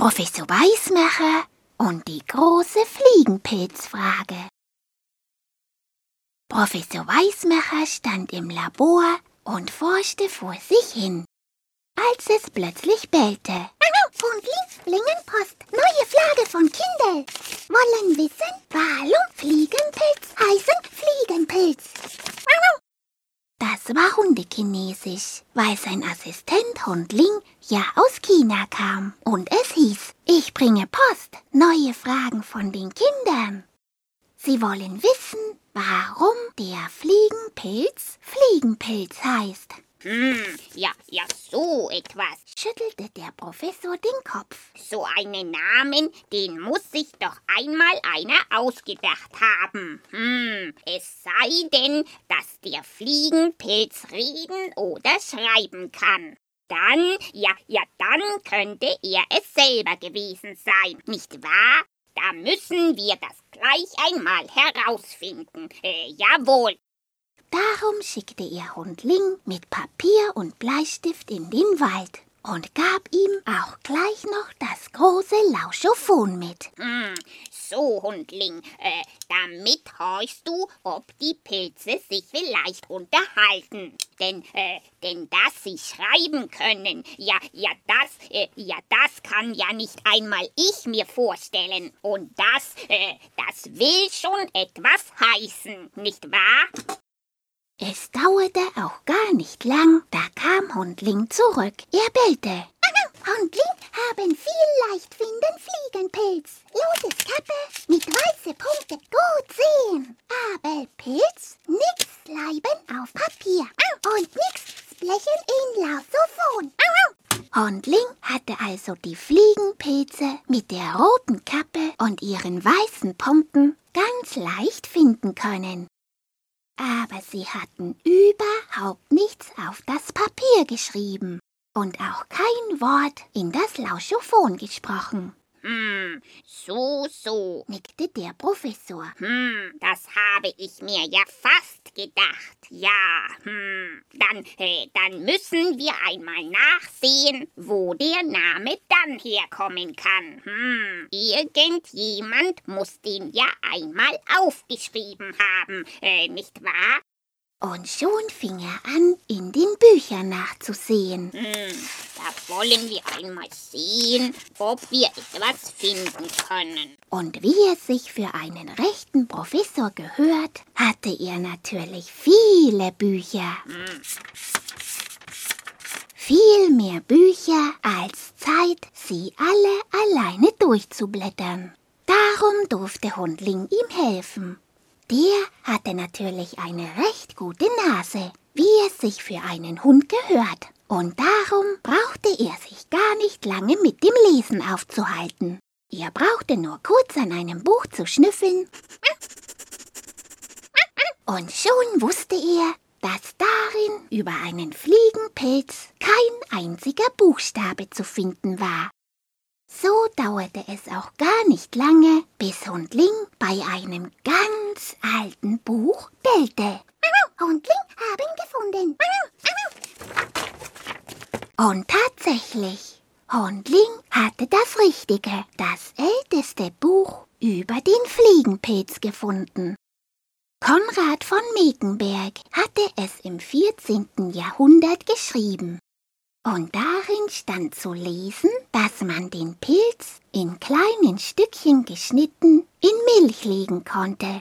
Professor Weißmacher und die große Fliegenpilzfrage. Professor Weißmacher stand im Labor und forschte vor sich hin, als es plötzlich bellte. Und links Blingenpost, neue Flagge von Kindel. Wollen wissen, warum Fliegenpilz heißen Fliegenpilz. Das war Hundekinesisch, weil sein Assistent Hundling ja aus China kam. Und es hieß, ich bringe Post, neue Fragen von den Kindern. Sie wollen wissen, warum der Fliegenpilz Fliegenpilz heißt. Hm, ja, ja, so etwas. Schüttelte der Professor den Kopf. So einen Namen, den muss sich doch einmal einer ausgedacht haben. Hm, es sei denn, dass der Fliegenpilz reden oder schreiben kann. Dann, ja, ja, dann könnte er es selber gewesen sein, nicht wahr? Da müssen wir das gleich einmal herausfinden. Äh, jawohl. Darum schickte er Hundling mit Papier und Bleistift in den Wald und gab ihm auch gleich noch das große Lauschophon mit. Hm, so, Hundling, äh, damit horchst du, ob die Pilze sich vielleicht unterhalten. Denn, äh, denn dass sie schreiben können, ja, ja, das, äh, ja, das kann ja nicht einmal ich mir vorstellen. Und das, äh, das will schon etwas heißen, nicht wahr? Es dauerte auch gar nicht lang, da kam Hundling zurück. Er bellte. Hundling haben viel leicht finden Fliegenpilz. Loses Kappe mit weiße Punkte gut sehen. Aber Pilz nix bleiben auf Papier. Und nix blechen in Lausophon. Hundling hatte also die Fliegenpilze mit der roten Kappe und ihren weißen Punkten ganz leicht finden können aber sie hatten überhaupt nichts auf das Papier geschrieben und auch kein Wort in das Lauschophon gesprochen. Hm, so, so, nickte der Professor. Hm, das habe ich mir ja fast gedacht. Ja, hm, dann, äh, dann müssen wir einmal nachsehen, wo der Name dann herkommen kann. Hm, irgendjemand muss den ja einmal aufgeschrieben haben, äh, nicht wahr? Und schon fing er an, in den Büchern nachzusehen. Hm, da wollen wir einmal sehen, ob wir etwas finden können. Und wie es sich für einen rechten Professor gehört, hatte er natürlich viele Bücher. Hm. Viel mehr Bücher als Zeit, sie alle alleine durchzublättern. Darum durfte Hundling ihm helfen. Der hatte natürlich eine recht gute Nase, wie es sich für einen Hund gehört. Und darum brauchte er sich gar nicht lange mit dem Lesen aufzuhalten. Er brauchte nur kurz an einem Buch zu schnüffeln. Und schon wusste er, dass darin über einen Fliegenpilz kein einziger Buchstabe zu finden war. So dauerte es auch gar nicht lange, bis Hundling bei einem ganz alten Buch bellte. Hundling haben gefunden. Und tatsächlich, Hundling hatte das Richtige, das älteste Buch über den Fliegenpilz gefunden. Konrad von Mekenberg hatte es im 14. Jahrhundert geschrieben. Und darin stand zu lesen, dass man den Pilz in kleinen Stückchen geschnitten in Milch legen konnte.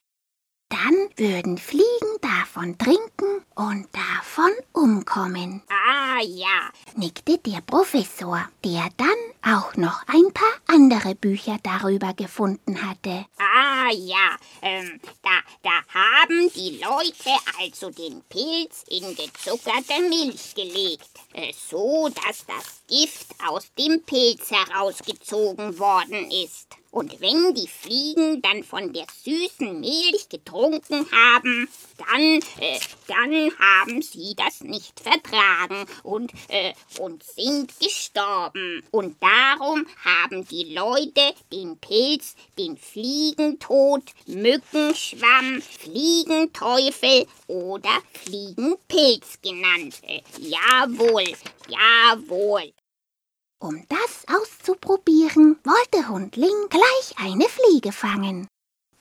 Dann würden Fliegen davon trinken und davon umkommen. Ah ja, nickte der Professor, der dann auch noch ein paar andere Bücher darüber gefunden hatte. Ah ja, ähm, da, da haben die Leute also den Pilz in gezuckerte Milch gelegt, äh, so dass das Gift aus dem Pilz herausgezogen worden ist. Und wenn die Fliegen dann von der süßen Milch getrunken haben, dann, äh, dann haben sie das nicht vertragen und, äh, und sind gestorben. Und darum haben die Leute den Pilz den Fliegentod, Mückenschwamm, Fliegenteufel oder Fliegenpilz genannt. Äh, jawohl, jawohl. Um das auszuprobieren, wollte Hundling gleich eine Fliege fangen.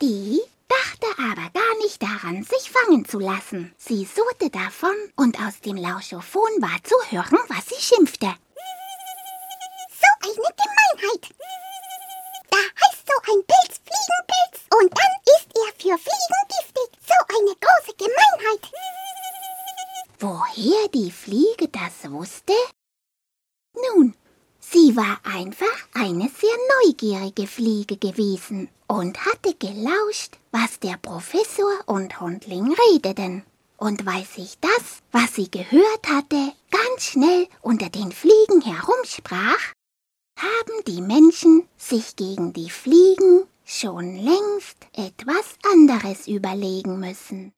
Die dachte aber gar nicht daran, sich fangen zu lassen. Sie surrte davon und aus dem Lauschophon war zu hören, was sie schimpfte. So eine Gemeinheit. Da heißt so ein Pilz Fliegenpilz und dann ist er für Fliegen giftig. So eine große Gemeinheit. Woher die Fliege das wusste? Sie war einfach eine sehr neugierige Fliege gewesen und hatte gelauscht, was der Professor und Hundling redeten. Und weil sich das, was sie gehört hatte, ganz schnell unter den Fliegen herumsprach, haben die Menschen sich gegen die Fliegen schon längst etwas anderes überlegen müssen.